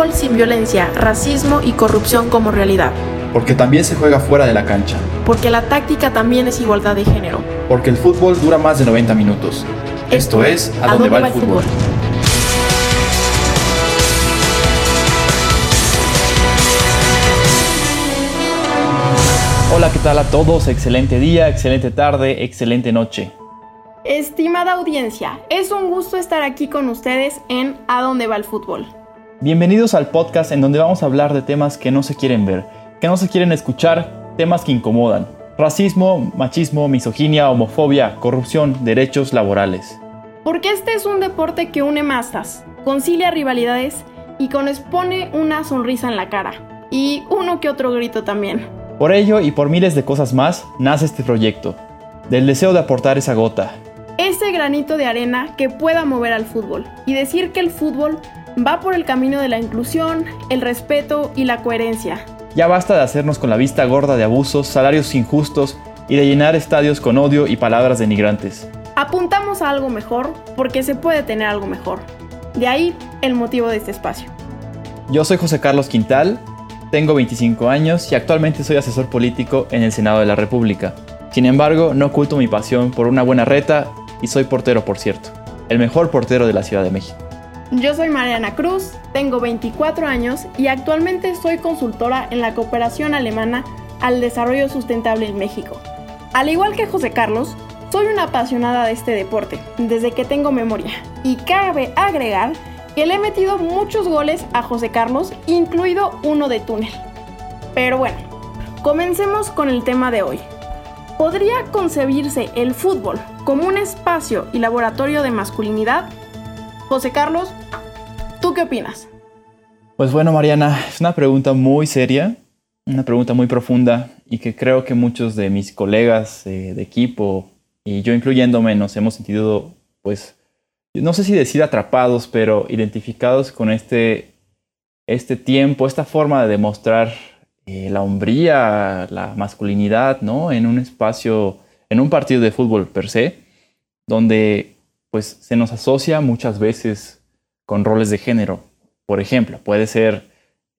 fútbol sin violencia, racismo y corrupción como realidad. Porque también se juega fuera de la cancha. Porque la táctica también es igualdad de género. Porque el fútbol dura más de 90 minutos. Esto, es A, dónde, va, el fútbol? Hola, ¿qué tal a todos? Excelente día, excelente tarde, excelente noche. Estimada audiencia, es un gusto estar aquí con ustedes en A dónde va el fútbol. Bienvenidos al podcast en donde vamos a hablar de temas que no se quieren ver, que no se quieren escuchar, temas que incomodan. Racismo, machismo, misoginia, homofobia, corrupción, derechos laborales. Porque este es un deporte que une masas, concilia rivalidades y que nos pone una sonrisa en la cara. Y uno que otro grito también. Por ello y por miles de cosas más, nace este proyecto, del deseo de aportar esa gota. Ese granito de arena que pueda mover al fútbol y decir que el fútbol va por el camino de la inclusión, el respeto y la coherencia. Ya basta de hacernos con la vista gorda de abusos, salarios injustos y de llenar estadios con odio y palabras denigrantes. Apuntamos a algo mejor porque se puede tener algo mejor. De ahí el motivo de este espacio. Yo soy José Carlos Quintal, tengo 25 años y actualmente soy asesor político en el Senado de la República. Sin embargo, no oculto mi pasión por una buena reta y soy portero, por cierto, el mejor portero de la Ciudad de México. Yo soy Mariana Cruz, tengo 24 años y actualmente soy consultora en la cooperación alemana al desarrollo sustentable en México. Al igual que José Carlos, soy una apasionada de este deporte desde que tengo memoria y cabe agregar que le he metido muchos goles a José Carlos, incluido uno de túnel. Pero bueno, comencemos con el tema de hoy. ¿Podría concebirse el fútbol como un espacio y laboratorio de masculinidad? José Carlos, ¿tú qué opinas? Pues bueno, Mariana, es una pregunta muy seria, una pregunta muy profunda y que creo que muchos de mis colegas de equipo y yo incluyéndome nos hemos sentido, pues, no sé si decir atrapados, pero identificados con este, este tiempo, esta forma de demostrar eh, la hombría, la masculinidad, ¿no? En un espacio, en un partido de fútbol per se, donde pues se nos asocia muchas veces con roles de género. Por ejemplo, puede ser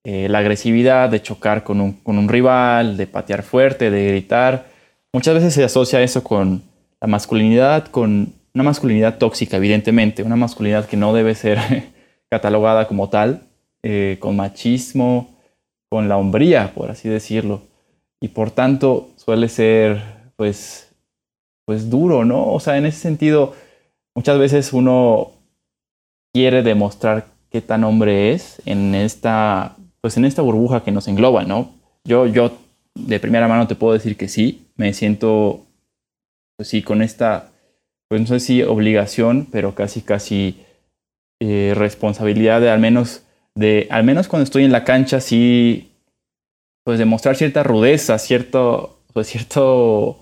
eh, la agresividad de chocar con un, rival, de patear fuerte, de gritar. Muchas veces se asocia eso con la masculinidad, con una masculinidad tóxica, evidentemente, una masculinidad que no debe ser catalogada como tal, eh, con machismo, con la hombría, por así decirlo. Y por tanto suele ser, pues, pues duro, ¿no? O sea, en ese sentido, muchas veces uno quiere demostrar qué tan hombre es en esta, pues en esta burbuja que nos engloba, ¿no? Yo, yo de primera mano te puedo decir que sí, me siento, pues sí, con esta, pues no sé si obligación, pero casi, casi eh, responsabilidad de al menos, de, al menos cuando estoy en la cancha, sí, pues demostrar cierta rudeza, cierto, pues cierto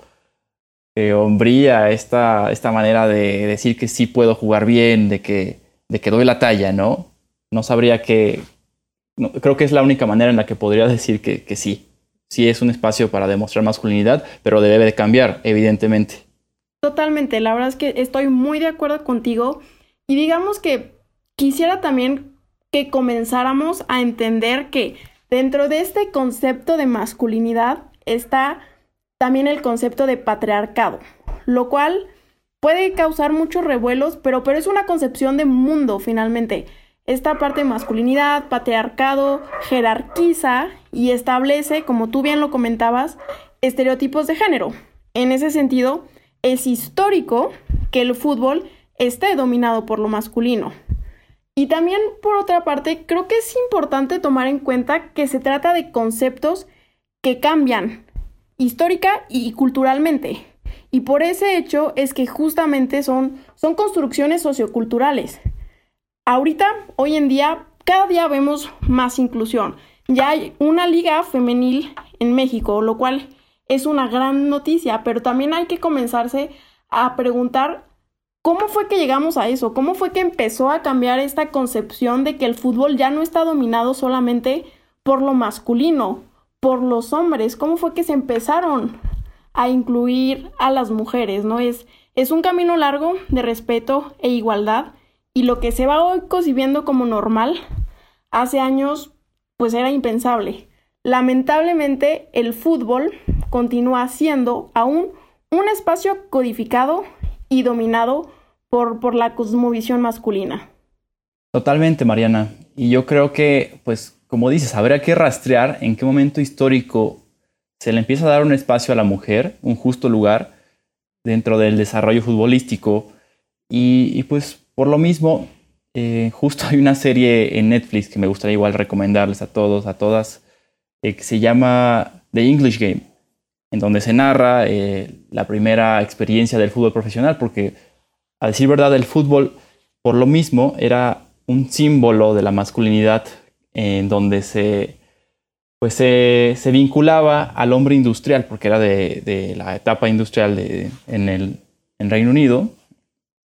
eh, hombría, esta, esta manera de decir que sí puedo jugar bien, de que, de que doy la talla, ¿no? No sabría que... creo que es la única manera en la que podría decir que, que sí. Sí es un espacio para demostrar masculinidad, pero debe de cambiar, evidentemente. Totalmente, la verdad es que estoy muy de acuerdo contigo y digamos que quisiera también que comenzáramos a entender que dentro de este concepto de masculinidad está también el concepto de patriarcado, lo cual puede causar muchos revuelos, pero, pero es una concepción de mundo finalmente. Esta parte de masculinidad, patriarcado, jerarquiza y establece, como tú bien lo comentabas, estereotipos de género. En ese sentido, es histórico que el fútbol esté dominado por lo masculino. Y también, por otra parte, creo que es importante tomar en cuenta que se trata de conceptos que cambian, histórica y culturalmente. Y por ese hecho es que justamente son, son construcciones socioculturales. Ahorita, hoy en día, cada día vemos más inclusión. Ya hay una liga femenil en México, lo cual es una gran noticia, pero también hay que comenzarse a preguntar cómo fue que llegamos a eso, cómo fue que empezó a cambiar esta concepción de que el fútbol ya no está dominado solamente por lo masculino, por los hombres, cómo fue que se empezaron a incluir a las mujeres, ¿no? Es, es un camino largo de respeto e igualdad y lo que se va hoy concibiendo como normal, hace años pues era impensable. Lamentablemente el fútbol continúa siendo aún un espacio codificado y dominado por, por la cosmovisión masculina. Totalmente, Mariana. Y yo creo que, pues, como dices, habría que rastrear en qué momento histórico se le empieza a dar un espacio a la mujer, un justo lugar dentro del desarrollo futbolístico. Y, pues, por lo mismo, eh, justo hay una serie en Netflix que me gustaría igual recomendarles a todos, a todas, eh, que se llama The English Game, en donde se narra eh, la primera experiencia del fútbol profesional, porque a decir verdad, el fútbol por lo mismo era un símbolo de la masculinidad en donde se, pues se, vinculaba al hombre industrial, porque era de, la etapa industrial en el en Reino Unido.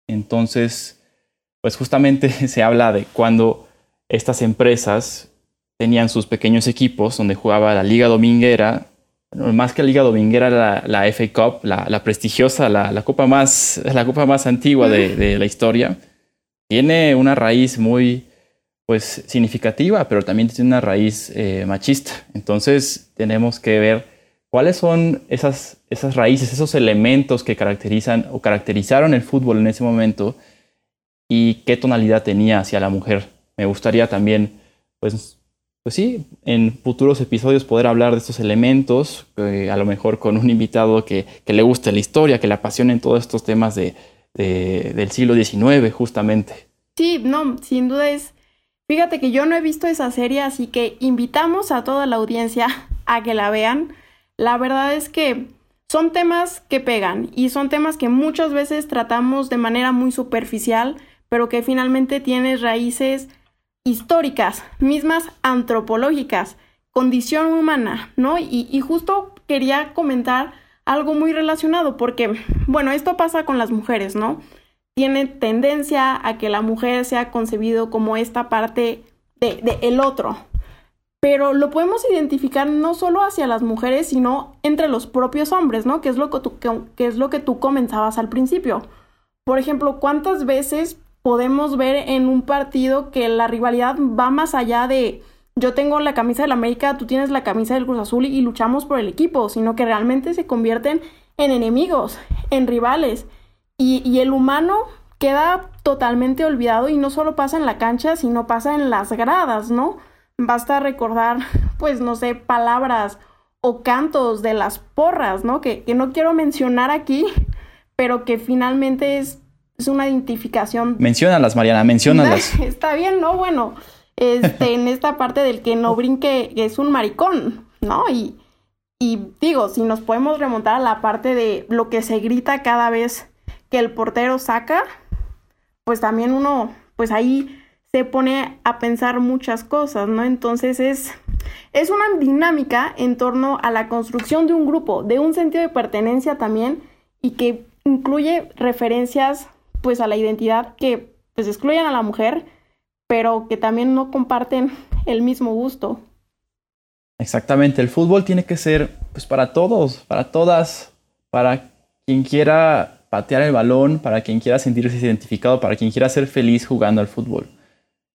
Entonces, pues justamente se habla de cuando estas empresas tenían sus pequeños equipos donde jugaba la Liga Dominguera, más que la Liga Dominguera, la, la FA Cup, la, prestigiosa, la, copa más, la copa más antigua de, la historia. Tiene una raíz muy pues, significativa, pero también tiene una raíz eh, machista. Entonces tenemos que ver cuáles son esas, esas raíces, esos elementos que caracterizan o caracterizaron el fútbol en ese momento y qué tonalidad tenía hacia la mujer. Me gustaría también pues, pues sí, en futuros episodios poder hablar de estos elementos, eh, a lo mejor con un invitado que, le guste la historia, que le apasionen todos estos temas de, del siglo XIX, justamente. Sí, no, sin duda es... Fíjate que yo no he visto esa serie, así que invitamos a toda la audiencia a que la vean. La verdad es que son temas que pegan y son temas que muchas veces tratamos de manera muy superficial, pero que finalmente tienen raíces históricas, mismas antropológicas, condición humana, ¿no? Y, justo quería comentar algo muy relacionado, porque, bueno, esto pasa con las mujeres, ¿no? Tiene tendencia a que la mujer sea concebido como esta parte de, el otro, pero lo podemos identificar no solo hacia las mujeres, sino entre los propios hombres, ¿no? Que es lo que tú, que es lo que tú comenzabas al principio. Por ejemplo, ¿cuántas veces podemos ver en un partido que la rivalidad va más allá de yo tengo la camisa del América, tú tienes la camisa del Cruz Azul y, luchamos por el equipo, sino que realmente se convierten en enemigos, en rivales. Y, y, el humano queda totalmente olvidado y no solo pasa en la cancha, sino pasa en las gradas, ¿no? Basta recordar, pues, no sé, palabras o cantos de las porras, ¿no? Que, que no quiero mencionar aquí, pero que finalmente es es una identificación. Menciónalas, Mariana, menciónalas. Está bien, ¿no? Bueno, este, en esta parte del que no brinque es un maricón, ¿no? Y, y digo, si nos podemos remontar a la parte de lo que se grita cada vez que el portero saca, pues también uno, pues ahí se pone a pensar muchas cosas, ¿no? Entonces es, es una dinámica en torno a la construcción de un grupo, de un sentido de pertenencia también, y que incluye referencias pues a la identidad que pues excluyen a la mujer, pero que también no comparten el mismo gusto. Exactamente, el fútbol tiene que ser pues para todos, para todas, para quien quiera patear el balón, para quien quiera sentirse identificado, para quien quiera ser feliz jugando al fútbol.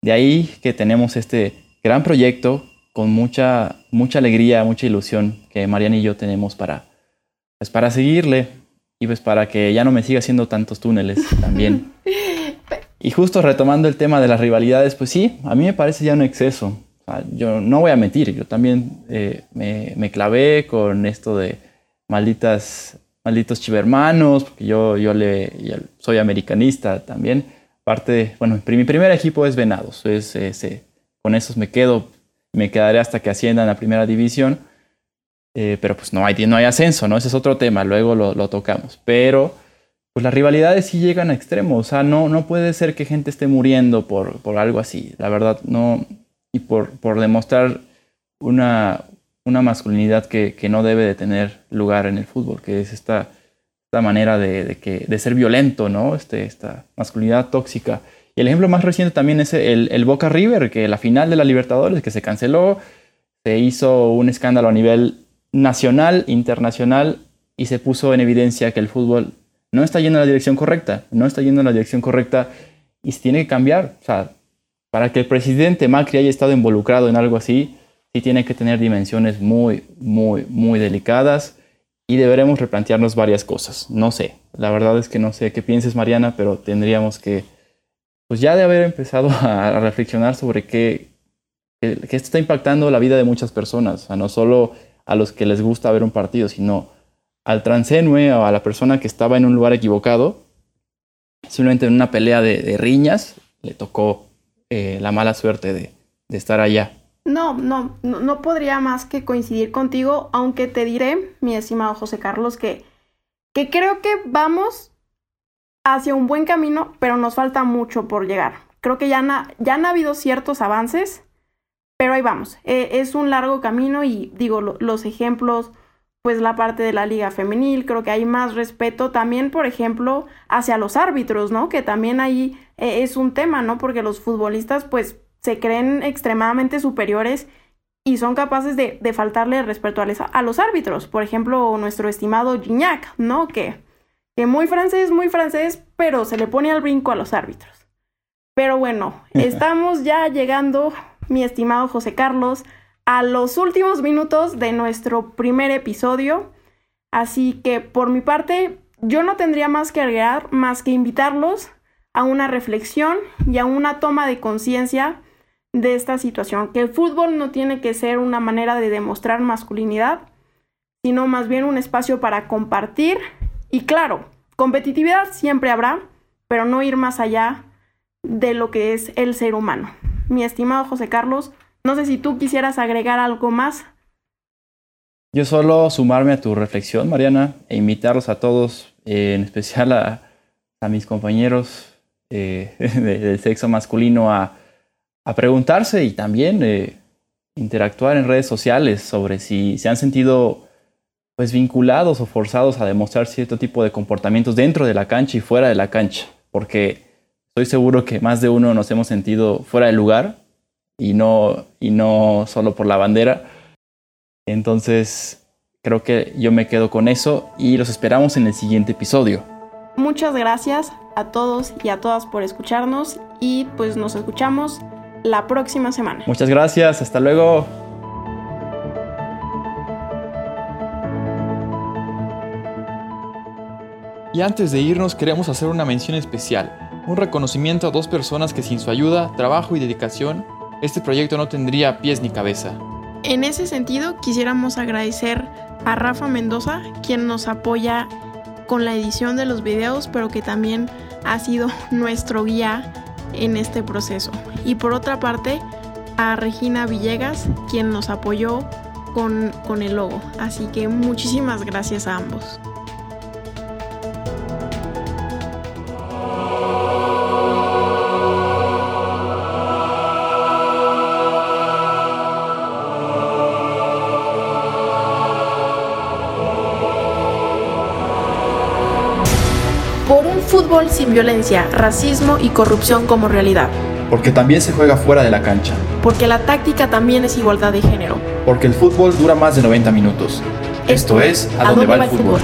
De ahí que tenemos este gran proyecto con mucha mucha alegría, mucha ilusión que Mariana y yo tenemos para pues para seguirle, y pues para que ya no me siga haciendo tantos túneles también. y justo retomando el tema de las rivalidades, pues sí, a mí me parece ya un exceso. yo no voy a mentir, yo también eh, me, clavé con esto de malditas, malditos chivermanos, porque yo, yo, le, soy americanista también. Parte, bueno, mi primer equipo es Venados, es, con esos me quedo, me quedaré hasta que asciendan a primera división. Eh, pero pues no hay, no hay ascenso, ¿no? Ese es otro tema, luego lo, lo, tocamos. Pero pues las rivalidades sí llegan a extremos, o sea, no, no puede ser que gente esté muriendo por, por algo así, la verdad, no, y por, por demostrar una, una masculinidad que, que, no debe de tener lugar en el fútbol, que es esta, esta manera de, de, que, de ser violento, ¿no? Este, esta masculinidad tóxica. Y el ejemplo más reciente también es el, el Boca River, que la final de la Libertadores, que se canceló, se hizo un escándalo a nivel nacional, internacional, y se puso en evidencia que el fútbol no está yendo en la dirección correcta, no está yendo en la dirección correcta y se tiene que cambiar. O sea, para que el presidente Macri haya estado involucrado en algo así, sí tiene que tener dimensiones muy, muy, muy delicadas y deberemos replantearnos varias cosas. No sé, la verdad es que no sé qué pienses, Mariana, pero tendríamos que, pues ya de haber empezado a, reflexionar sobre qué, esto está impactando la vida de muchas personas, no solo a los que les gusta ver un partido, sino al transenue o a la persona que estaba en un lugar equivocado, simplemente en una pelea de, riñas, le tocó eh, la mala suerte de estar allá. No, no, no, podría más que coincidir contigo, aunque te diré, mi estimado José Carlos, que, que creo que vamos hacia un buen camino, pero nos falta mucho por llegar. Creo que ya, ya han habido ciertos avances, pero ahí vamos. E, es un largo camino y digo, los ejemplos, pues la parte de la liga femenil, creo que hay más respeto también, por ejemplo, hacia los árbitros, ¿no? Que también ahí eh, es un tema, ¿no? Porque los futbolistas, pues se creen extremadamente superiores y son capaces de, faltarle respeto a, a, los árbitros. Por ejemplo, nuestro estimado Gignac, ¿no? Que, que muy francés, muy francés, pero se le pone al brinco a los árbitros. Pero bueno, estamos ya llegando, mi estimado José Carlos, a los últimos minutos de nuestro primer episodio. Así que por mi parte, yo no tendría más que agregar, más que invitarlos a una reflexión y a una toma de conciencia de esta situación, que el fútbol no tiene que ser una manera de demostrar masculinidad, sino más bien un espacio para compartir y claro, competitividad siempre habrá, pero no ir más allá de lo que es el ser humano. Mi estimado José Carlos, no sé si tú quisieras agregar algo más. Yo solo sumarme a tu reflexión, Mariana, e invitarlos a todos, eh, en especial a, mis compañeros eh, del sexo masculino, a a preguntarse y también eh, interactuar en redes sociales sobre si se han sentido pues vinculados o forzados a demostrar cierto tipo de comportamientos dentro de la cancha y fuera de la cancha, porque estoy seguro que más de uno nos hemos sentido fuera del lugar y no, y no solo por la bandera. Entonces, creo que yo me quedo con eso y los esperamos en el siguiente episodio. Muchas gracias a todos y a todas por escucharnos y pues nos escuchamos la próxima semana. Muchas gracias, hasta luego. Y antes de irnos queremos hacer una mención especial, un reconocimiento a dos personas que sin su ayuda, trabajo y dedicación, este proyecto no tendría pies ni cabeza. En ese sentido, quisiéramos agradecer a Rafa Mendoza, quien nos apoya con la edición de los videos, pero que también ha sido nuestro guía en este proceso. Y por otra parte, a Regina Villegas, quien nos apoyó con, con el logo. Así que muchísimas gracias a ambos. Fútbol sin violencia, racismo y corrupción como realidad. Porque también se juega fuera de la cancha. Porque la táctica también es igualdad de género. Porque el fútbol dura más de 90 minutos. Esto, es A, dónde, va, el fútbol?